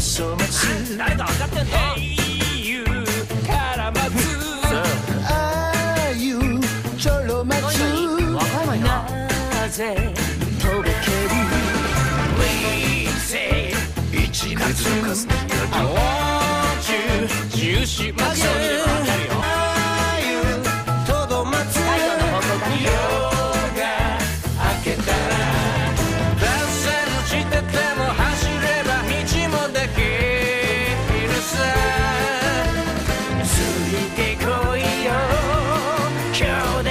つ誰か分かってんの英雄から待つああいうちょろ待つなぜとぼける We say 一列の数 I want you 重心 show.